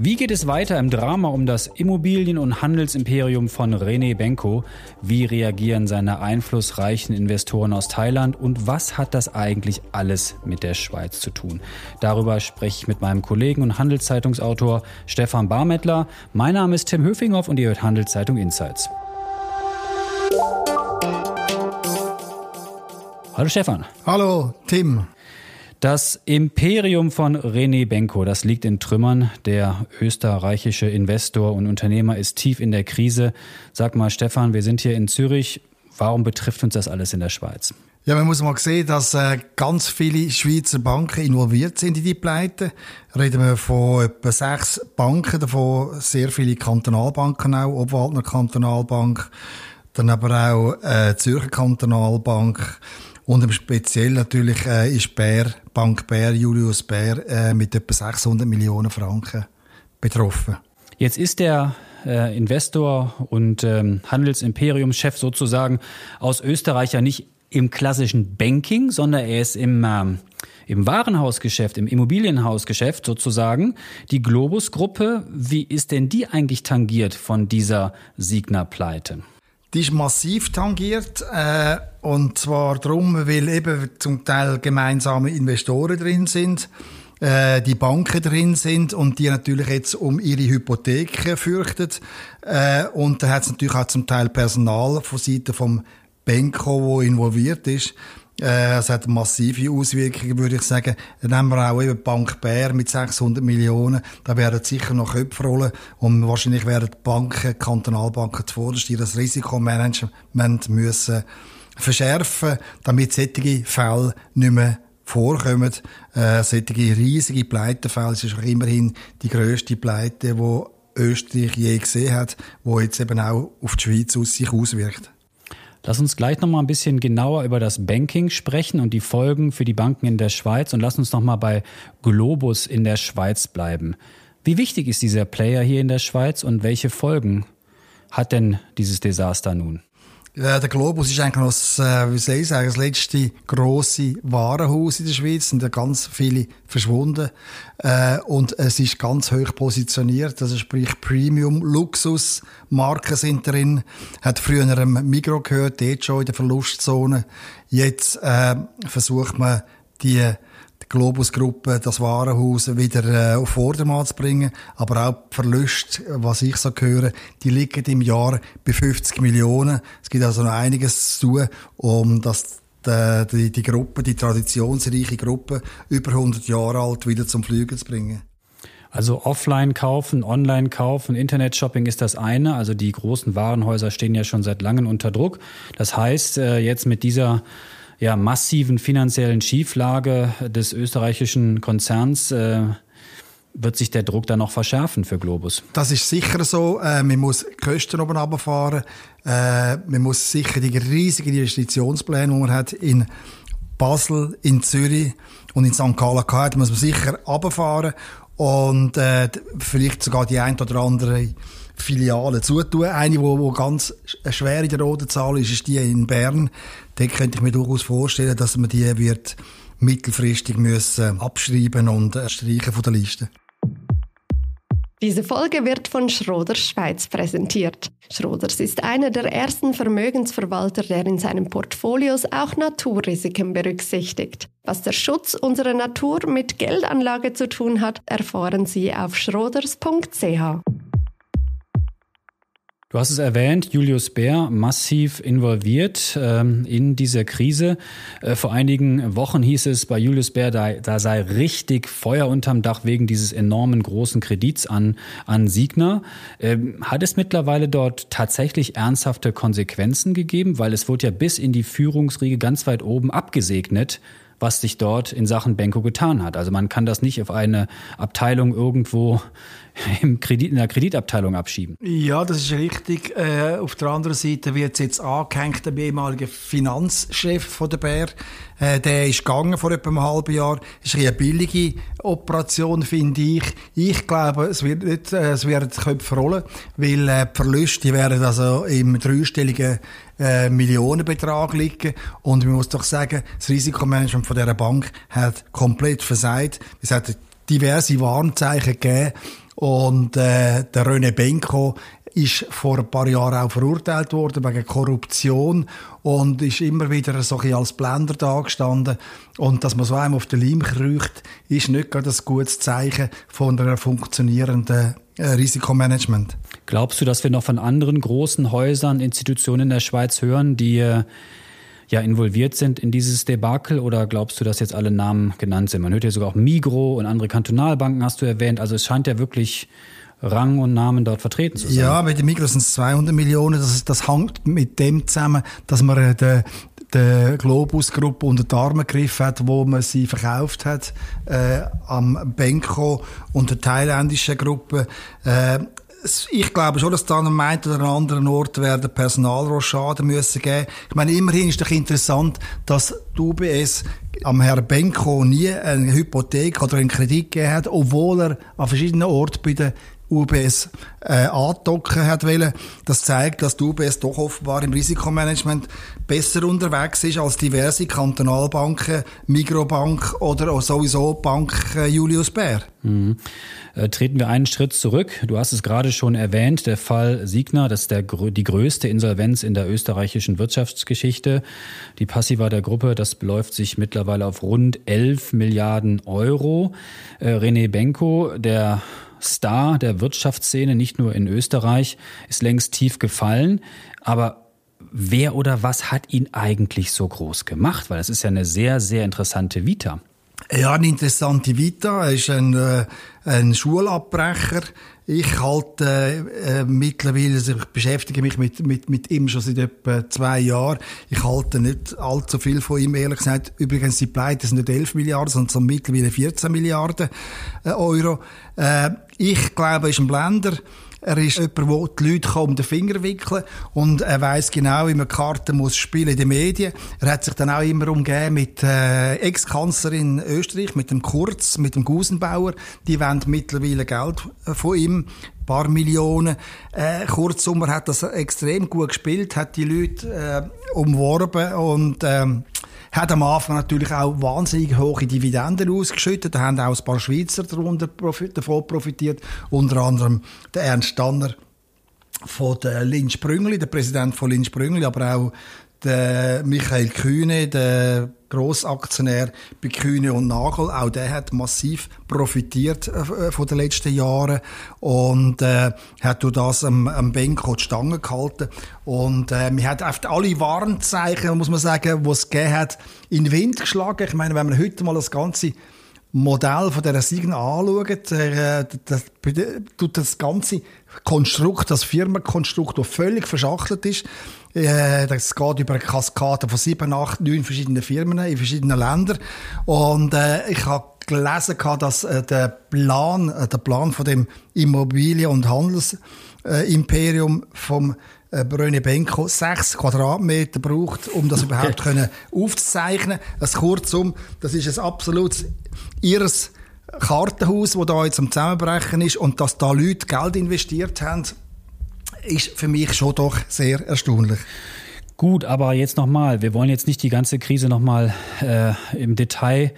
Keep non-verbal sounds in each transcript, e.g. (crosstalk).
Wie geht es weiter im Drama um das Immobilien- und Handelsimperium von René Benko? Wie reagieren seine einflussreichen Investoren aus Thailand? Und was hat das eigentlich alles mit der Schweiz zu tun? Darüber spreche ich mit meinem Kollegen und Handelszeitungsautor Stefan Barmettler. Mein Name ist Tim Höfinghoff und ihr hört Handelszeitung Insights. Hallo Stefan. Hallo Tim. Das Imperium von René Benko, das liegt in Trümmern. Der österreichische Investor und Unternehmer ist tief in der Krise. Sag mal, Stefan, wir sind hier in Zürich. Warum betrifft uns das alles in der Schweiz? Ja, man muss mal sehen, dass äh, ganz viele Schweizer Banken involviert sind in die Pleite. Reden wir von etwa sechs Banken, davon sehr viele Kantonalbanken auch, Obwaldner Kantonalbank, dann aber auch äh, Zürcher Kantonalbank und Speziell natürlich äh, ist Bär, Bank Bär, Julius Bär, äh, mit etwa 600 Millionen Franken betroffen. Jetzt ist der äh, Investor und ähm, Handelsimperiumschef sozusagen aus Österreich ja nicht im klassischen Banking, sondern er ist im, ähm, im Warenhausgeschäft, im Immobilienhausgeschäft sozusagen. Die Globus-Gruppe, wie ist denn die eigentlich tangiert von dieser Signa-Pleite? Die ist massiv tangiert, äh, und zwar darum, weil eben zum Teil gemeinsame Investoren drin sind, äh, die Banken drin sind und die natürlich jetzt um ihre Hypotheken fürchten. Äh, und da hat es natürlich auch zum Teil Personal von Seiten vom Benko, wo involviert ist. Äh, es hat massive Auswirkungen, würde ich sagen. Haben wir auch eben Bank Bär mit 600 Millionen. Da werden sicher noch Köpfe rollen. Und wahrscheinlich werden die Banken, Kantonalbanken zuvorderst das Risikomanagement müssen verschärfen, damit solche Fälle nicht mehr vorkommen. Äh, solche riesige Pleitefälle. Es ist auch immerhin die grösste Pleite, die Österreich je gesehen hat, wo jetzt eben auch auf die Schweiz aus sich auswirkt. Lass uns gleich noch mal ein bisschen genauer über das Banking sprechen und die Folgen für die Banken in der Schweiz und lass uns noch mal bei Globus in der Schweiz bleiben. Wie wichtig ist dieser Player hier in der Schweiz und welche Folgen hat denn dieses Desaster nun? Ja, der Globus ist eigentlich noch das, äh, wie soll ich sagen, das letzte grosse Warenhaus in der Schweiz. Sind ja ganz viele verschwunden. Äh, und es ist ganz hoch positioniert. Also sprich Premium, Luxus, Marken sind drin. Hat früher einem Migro gehört, dort schon in der Verlustzone. Jetzt äh, versucht man, die Globus-Gruppe das Warenhaus wieder äh, auf Vordermann zu bringen. Aber auch die Verluste, was ich so höre, die liegen im Jahr bei 50 Millionen. Es gibt also noch einiges zu tun, um das die, die, die Gruppe, die traditionsreiche Gruppe, über 100 Jahre alt, wieder zum Flügen zu bringen. Also offline kaufen, online kaufen, Internet-Shopping ist das eine. Also die großen Warenhäuser stehen ja schon seit langem unter Druck. Das heißt, äh, jetzt mit dieser ja, massiven finanziellen Schieflage des österreichischen Konzerns äh, wird sich der Druck dann noch verschärfen für Globus. Das ist sicher so. Äh, man muss Kosten oben runterfahren. Äh, man muss sicher die riesigen Investitionspläne, die man hat in Basel, in Zürich und in St. Gallen hat, muss man sicher runterfahren und äh, vielleicht sogar die ein oder andere Filiale zutun. Eine, die wo, wo ganz schwer in der roten Zahl ist, ist die in Bern. Da könnte ich mir durchaus vorstellen, dass man die wird mittelfristig müssen abschreiben und streichen von der Liste. Diese Folge wird von Schroders Schweiz präsentiert. Schroders ist einer der ersten Vermögensverwalter, der in seinen Portfolios auch Naturrisiken berücksichtigt. Was der Schutz unserer Natur mit Geldanlage zu tun hat, erfahren Sie auf schroders.ch. Du hast es erwähnt, Julius Bär massiv involviert ähm, in dieser Krise. Äh, vor einigen Wochen hieß es bei Julius Bär, da, da sei richtig Feuer unterm Dach wegen dieses enormen großen Kredits an, an Signa. Ähm, hat es mittlerweile dort tatsächlich ernsthafte Konsequenzen gegeben? Weil es wurde ja bis in die Führungsriege ganz weit oben abgesegnet was sich dort in Sachen Benko getan hat. Also man kann das nicht auf eine Abteilung irgendwo (laughs) im Kredit, in der Kreditabteilung abschieben. Ja, das ist richtig. Äh, auf der anderen Seite wird es jetzt angehängt, der ehemalige Finanzchef von der Bär. Äh, der ist gegangen vor etwa einem halben Jahr. Ist eine billige Operation, finde ich. Ich glaube, es wird nicht, äh, es werden Köpfe rollen, weil äh, die Verluste werden also im dreistelligen äh, Millionenbetrag liegen. Und man muss doch sagen, das Risikomanagement von dieser Bank hat komplett versagt. Es hat diverse Warnzeichen gegeben. Und äh, der René Benko ist vor ein paar Jahren auch verurteilt worden wegen Korruption und ist immer wieder so ein als Blender dagestanden. Und dass man so einem auf den Leim kriecht, ist nicht gerade ein gutes Zeichen von einer funktionierenden äh, Risikomanagement. Glaubst du, dass wir noch von anderen großen Häusern, Institutionen in der Schweiz hören, die äh, ja involviert sind in dieses Debakel oder glaubst du, dass jetzt alle Namen genannt sind? Man hört ja sogar auch Migro und andere Kantonalbanken hast du erwähnt. Also es scheint ja wirklich Rang und Namen dort vertreten zu sein. Ja, bei den Migros sind es 200 Millionen. Das, das hängt mit dem zusammen, dass man äh, den der Globus-Gruppe unter die Arme gegriffen hat, wo man sie verkauft hat, äh, am Benko und der thailändischen Gruppe. Äh, ich glaube schon, dass da an einem einen oder anderen Ort werden Personalrochaden müssen geben. Ich meine, immerhin ist doch interessant, dass die UBS am Herrn Benko nie eine Hypothek oder einen Kredit gegeben hat, obwohl er an verschiedenen Orten bei den UBS äh, andocken hat wollen. Das zeigt, dass die UBS doch offenbar im Risikomanagement besser unterwegs ist als diverse Kantonalbanken, Migrobank oder sowieso Bank äh, Julius Baer. Mhm. Äh, treten wir einen Schritt zurück. Du hast es gerade schon erwähnt, der Fall Signa, das ist der, die größte Insolvenz in der österreichischen Wirtschaftsgeschichte. Die Passiva der Gruppe, das beläuft sich mittlerweile auf rund 11 Milliarden Euro. Äh, René Benko, der Star der Wirtschaftsszene, nicht nur in Österreich, ist längst tief gefallen. Aber wer oder was hat ihn eigentlich so groß gemacht? Weil das ist ja eine sehr, sehr interessante Vita. Ja, eine interessante Vita. Er ist ein, äh, ein Schulabbrecher. Ich halte äh, mittlerweile, also ich beschäftige mich mit, mit, mit ihm schon seit etwa zwei Jahren. Ich halte nicht allzu viel von ihm, ehrlich gesagt. Übrigens, die Pleite sind nicht 11 Milliarden, sondern so mittlerweile 14 Milliarden äh, Euro. Äh, ich glaube, er ist ein Blender. Er ist jemand, der die Leute um den Finger wickeln und er weiß genau, wie man Karten muss spielen in den Medien. Er hat sich dann auch immer umgeben mit äh, Ex-Kanzlerin Österreich, mit dem Kurz, mit dem Gusenbauer. Die wollen mittlerweile Geld äh, von ihm paar Millionen. Äh, kurzum, hat das extrem gut gespielt, hat die Leute äh, umworben und ähm, hat am Anfang natürlich auch wahnsinnig hohe Dividenden ausgeschüttet. Da haben auch ein paar Schweizer darunter davon profitiert, unter anderem der Ernst Stanner von der Linz Brüngli, der Präsident von Linz Brüngli, aber auch der Michael Kühne, der Grossaktionär bei Kühne und Nagel, auch der hat massiv profitiert äh, von den letzten Jahren und äh, hat durch das am, am Benko die Stange gehalten und äh, man hat oft alle Warnzeichen, muss man sagen, die es gegeben hat, in den Wind geschlagen. Ich meine, wenn man heute mal das ganze Modell von dieser Signa anschaut, äh, das, das, das ganze Konstrukt, das Firmenkonstrukt, das völlig verschachtelt ist, äh, das geht über eine Kaskade von sieben, acht, neun verschiedenen Firmen in verschiedenen Ländern. Und äh, ich habe gelesen, dass äh, der Plan, äh, der Plan von dem Immobilien- und Handelsimperium vom Bröne Benko sechs Quadratmeter braucht, um das überhaupt (laughs) können aufzuzeichnen. Das kurzum, das ist ein absolutes irres Kartenhaus, das da jetzt am Zusammenbrechen ist und dass da Leute Geld investiert haben, ist für mich schon doch sehr erstaunlich. Gut, aber jetzt nochmal, wir wollen jetzt nicht die ganze Krise nochmal äh, im Detail äh,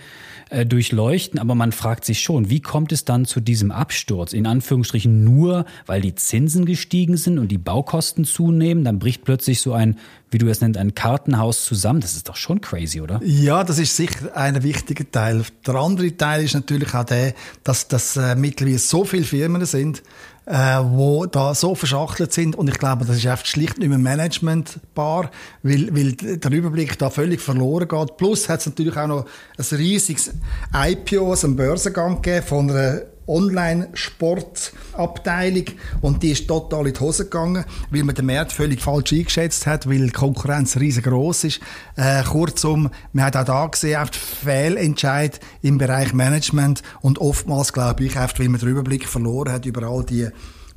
durchleuchten, aber man fragt sich schon, wie kommt es dann zu diesem Absturz? In Anführungsstrichen nur, weil die Zinsen gestiegen sind und die Baukosten zunehmen, dann bricht plötzlich so ein, wie du es nennst, ein Kartenhaus zusammen. Das ist doch schon crazy, oder? Ja, das ist sicher ein wichtiger Teil. Der andere Teil ist natürlich auch der, dass das äh, mittlerweile so viele Firmen sind, äh, wo da so verschachtelt sind und ich glaube, das ist einfach schlicht nicht mehr managementbar, weil, weil der Überblick da völlig verloren geht. Plus hat es natürlich auch noch ein riesiges IPO, also einen Börsengang gegeben von einer Online-Sportabteilung und die ist total in die Hose gegangen, weil man den Markt völlig falsch eingeschätzt hat, weil die Konkurrenz riesengroß ist. Äh, kurzum, man hat auch da gesehen, oft Fehlentscheid im Bereich Management und oftmals, glaube ich, oft, weil man den Überblick verloren hat über all die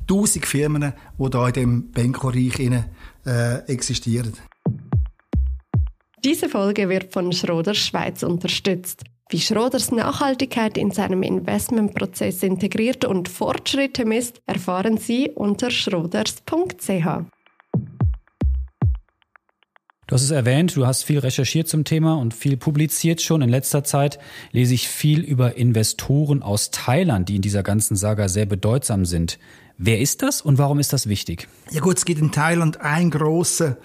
tausend Firmen, die da in dem Benko-Reich äh, existieren. Diese Folge wird von Schroders Schweiz unterstützt. Wie Schroders Nachhaltigkeit in seinem Investmentprozess integriert und Fortschritte misst, erfahren Sie unter schroders.ch. Du hast es erwähnt, du hast viel recherchiert zum Thema und viel publiziert schon. In letzter Zeit lese ich viel über Investoren aus Thailand, die in dieser ganzen Saga sehr bedeutsam sind. Wer ist das und warum ist das wichtig? Ja gut, es gibt in Thailand ein großer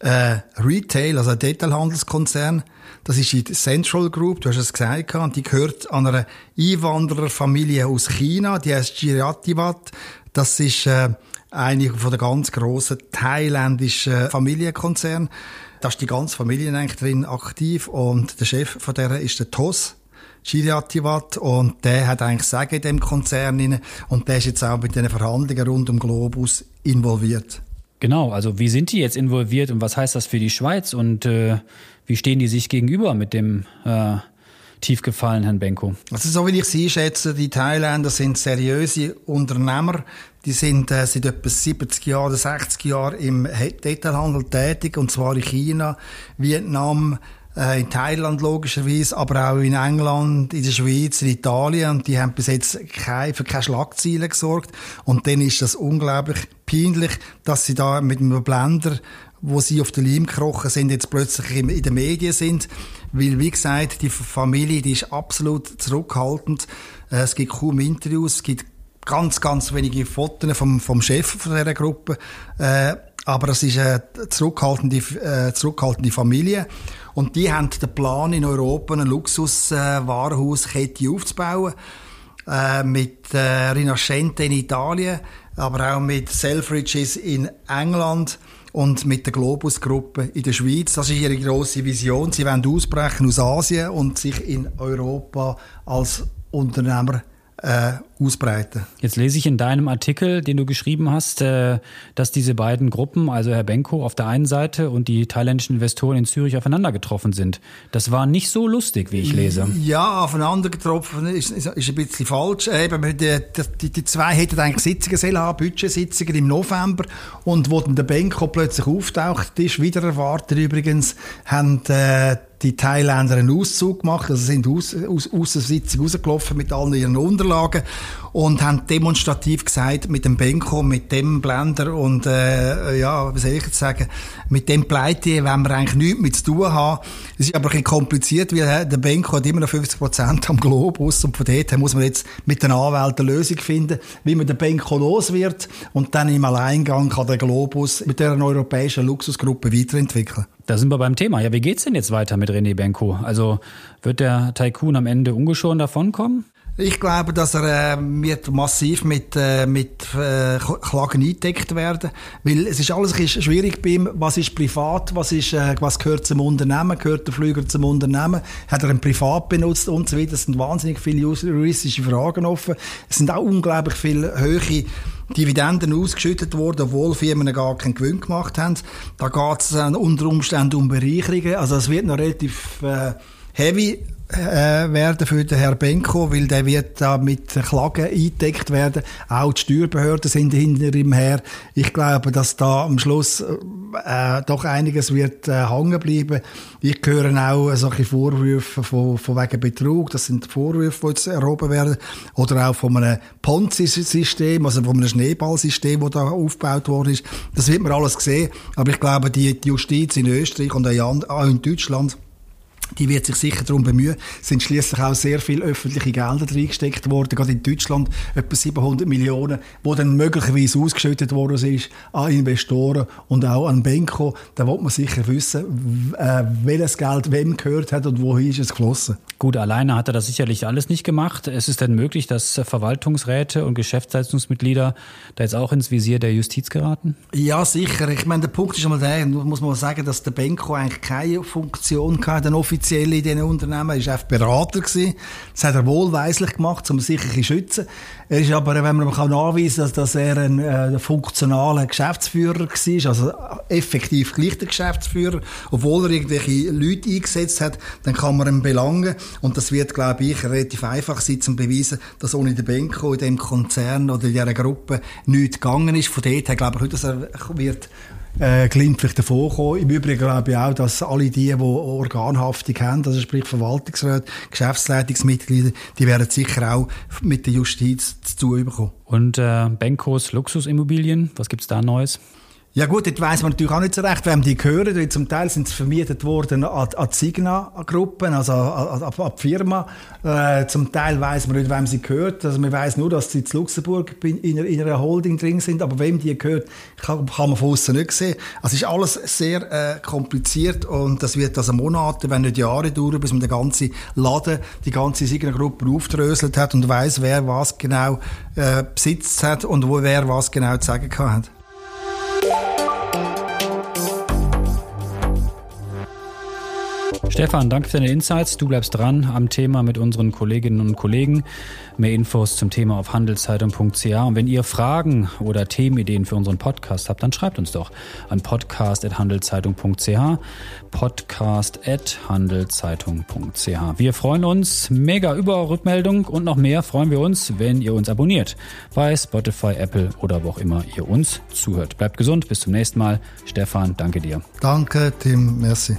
äh, Retail, also ein Detailhandelskonzern. Das ist die Central Group, du hast es gesagt, und die gehört an einer Einwandererfamilie aus China, die heißt Jiratiwat. Das ist äh, eine von der ganz grossen thailändischen Familienkonzernen. Da ist die ganze Familie eigentlich drin aktiv und der Chef von der ist der TOS. Chiriatiwat und der hat eigentlich Sagen in dem Konzern und der ist jetzt auch mit den Verhandlungen rund um Globus involviert. Genau, also wie sind die jetzt involviert und was heißt das für die Schweiz und äh, wie stehen die sich gegenüber mit dem äh, tief gefallen, Herrn Benko? Also so wie ich sie schätze, die Thailänder sind seriöse Unternehmer. Die sind äh, seit etwa 70 Jahren oder 60 Jahren im Detailhandel tätig, und zwar in China, Vietnam, äh, in Thailand logischerweise, aber auch in England, in der Schweiz, in Italien. Und die haben bis jetzt kein, für keine Schlagzeilen gesorgt. Und dann ist das unglaublich peinlich, dass sie da mit einem Blender wo sie auf den Leim gekrochen sind, jetzt plötzlich in, den Medien sind. Weil, wie gesagt, die Familie, die ist absolut zurückhaltend. Äh, es gibt kaum Interviews, es gibt ganz, ganz wenige Fotos vom, vom Chef dieser Gruppe. Äh, aber es ist eine zurückhaltende, äh, zurückhaltende Familie. Und die haben den Plan, in Europa eine Luxuswarenhauskette äh, aufzubauen. Äh, mit äh, Rinascente in Italien, aber auch mit Selfridges in England und mit der Globus-Gruppe in der Schweiz. Das ist ihre grosse Vision. Sie wollen ausbrechen aus Asien und sich in Europa als Unternehmer äh, ausbreiten. Jetzt lese ich in deinem Artikel, den du geschrieben hast, äh, dass diese beiden Gruppen, also Herr Benko auf der einen Seite und die thailändischen Investoren in Zürich aufeinander getroffen sind. Das war nicht so lustig, wie ich lese. Ja, aufeinander getroffen ist, ist, ist ein bisschen falsch. Eben, die, die, die zwei hätten eigentlich Sitzungen haben, Budgetsitzungen im November. Und wo dann der Benko plötzlich auftaucht, ist wieder erwartet übrigens, haben äh, die Thailänder einen Auszug gemacht, also sind aus, aus, aus der Sitzung rausgelaufen mit allen ihren Unterlagen und haben demonstrativ gesagt, mit dem Benko, mit dem Blender und, äh, ja, was soll ich jetzt sagen, mit dem Pleite wollen wir eigentlich nichts mit zu tun haben. Es ist aber ein bisschen kompliziert, weil der Benko hat immer noch 50 Prozent am Globus und von dort muss man jetzt mit den Anwälten eine Lösung finden, wie man den Benko los wird und dann im Alleingang kann der Globus mit der europäischen Luxusgruppe weiterentwickeln. Da sind wir beim Thema. Ja, wie geht's denn jetzt weiter mit René Benko? Also wird der Tycoon am Ende ungeschoren davonkommen? Ich glaube, dass er äh, wird massiv mit, äh, mit äh, Klagen eingedeckt werden, weil es ist alles ein schwierig bei ihm. Was ist privat? Was ist, äh, was gehört zum Unternehmen? Gehört der Flüger zum Unternehmen? Hat er ein Privat benutzt und so weiter? Es sind wahnsinnig viele juristische Fragen offen. Es sind auch unglaublich viele höhere Dividenden ausgeschüttet worden, obwohl Firmen gar keinen Gewinn gemacht haben. Da geht es äh, unter Umständen um Bereicherungen. Also es wird noch relativ äh, heavy äh, werden für den Herrn Benko, weil der wird da mit Klagen eingedeckt werden. Auch die Steuerbehörden sind hinter ihm her. Ich glaube, dass da am Schluss äh, doch einiges wird äh, hängen bleiben. Ich höre auch solche Vorwürfe von, von wegen Betrug. Das sind Vorwürfe, die jetzt erhoben werden. Oder auch von einem Ponzi-System, also von einem Schneeballsystem, das da aufgebaut worden ist. Das wird man alles sehen. Aber ich glaube, die, die Justiz in Österreich und auch in Deutschland die wird sich sicher darum bemühen. Es sind schließlich auch sehr viele öffentliche Gelder reingesteckt worden, gerade in Deutschland etwa 700 Millionen, wo dann möglicherweise ausgeschüttet worden ist an Investoren und auch an Benko. Da wird man sicher wissen, äh, welches Geld wem gehört hat und wohin ist es geflossen. Gut, alleine hat er das sicherlich alles nicht gemacht. Es ist denn möglich, dass Verwaltungsräte und Geschäftsleitungsmitglieder da jetzt auch ins Visier der Justiz geraten? Ja, sicher. Ich meine, der Punkt ist schon mal der, muss man sagen, dass der Benko eigentlich keine Funktion hatte, offiziell in diesen Unternehmen. Er war einfach Berater. Gewesen. Das hat er wohlweislich gemacht, um sich zu schützen. Er ist aber, wenn man kann nachweisen kann, dass, er ein äh, funktionaler Geschäftsführer war, also effektiv gleich der Geschäftsführer, obwohl er irgendwelche Leute eingesetzt hat, dann kann man ihn belangen. Und das wird, glaube ich, relativ einfach sein, zu beweisen, dass ohne den Benko in dem Konzern oder in dieser Gruppe nichts gegangen ist. Von dort her glaube ich, dass er wird äh, glimpflich davon Im Übrigen glaube ich auch, dass alle die, die Organhaftung haben, also sprich Verwaltungsräte, Geschäftsleitungsmitglieder, die werden sicher auch mit der Justiz zu bekommen. Und äh, Benkos Luxusimmobilien, was gibt's da Neues? Ja gut, dort weiss man natürlich auch nicht so recht, wem die gehören. Weil zum Teil sind sie vermietet worden an, an Signa-Gruppen, also an, an, an, die Firma. Äh, zum Teil weiss man nicht, wem sie gehört. Also man weiss nur, dass sie in Luxemburg in, in, in einer Holding drin sind, aber wem die gehört, kann, kann man von außen nicht sehen. Also es ist alles sehr äh, kompliziert und das wird also Monate, wenn nicht Jahre dauern, bis man den ganzen Laden, die ganze Signa-Gruppe aufdröselt hat und weiss, wer was genau äh, besitzt hat und wo wer was genau zu sagen hat. Stefan, danke für deine Insights. Du bleibst dran am Thema mit unseren Kolleginnen und Kollegen. Mehr Infos zum Thema auf handelszeitung.ch. Und wenn ihr Fragen oder Themenideen für unseren Podcast habt, dann schreibt uns doch an podcast.handelszeitung.ch. Podcast.handelszeitung.ch. Wir freuen uns mega über Rückmeldung und noch mehr freuen wir uns, wenn ihr uns abonniert. Bei Spotify, Apple oder wo auch immer ihr uns zuhört. Bleibt gesund. Bis zum nächsten Mal. Stefan, danke dir. Danke, Tim. Merci.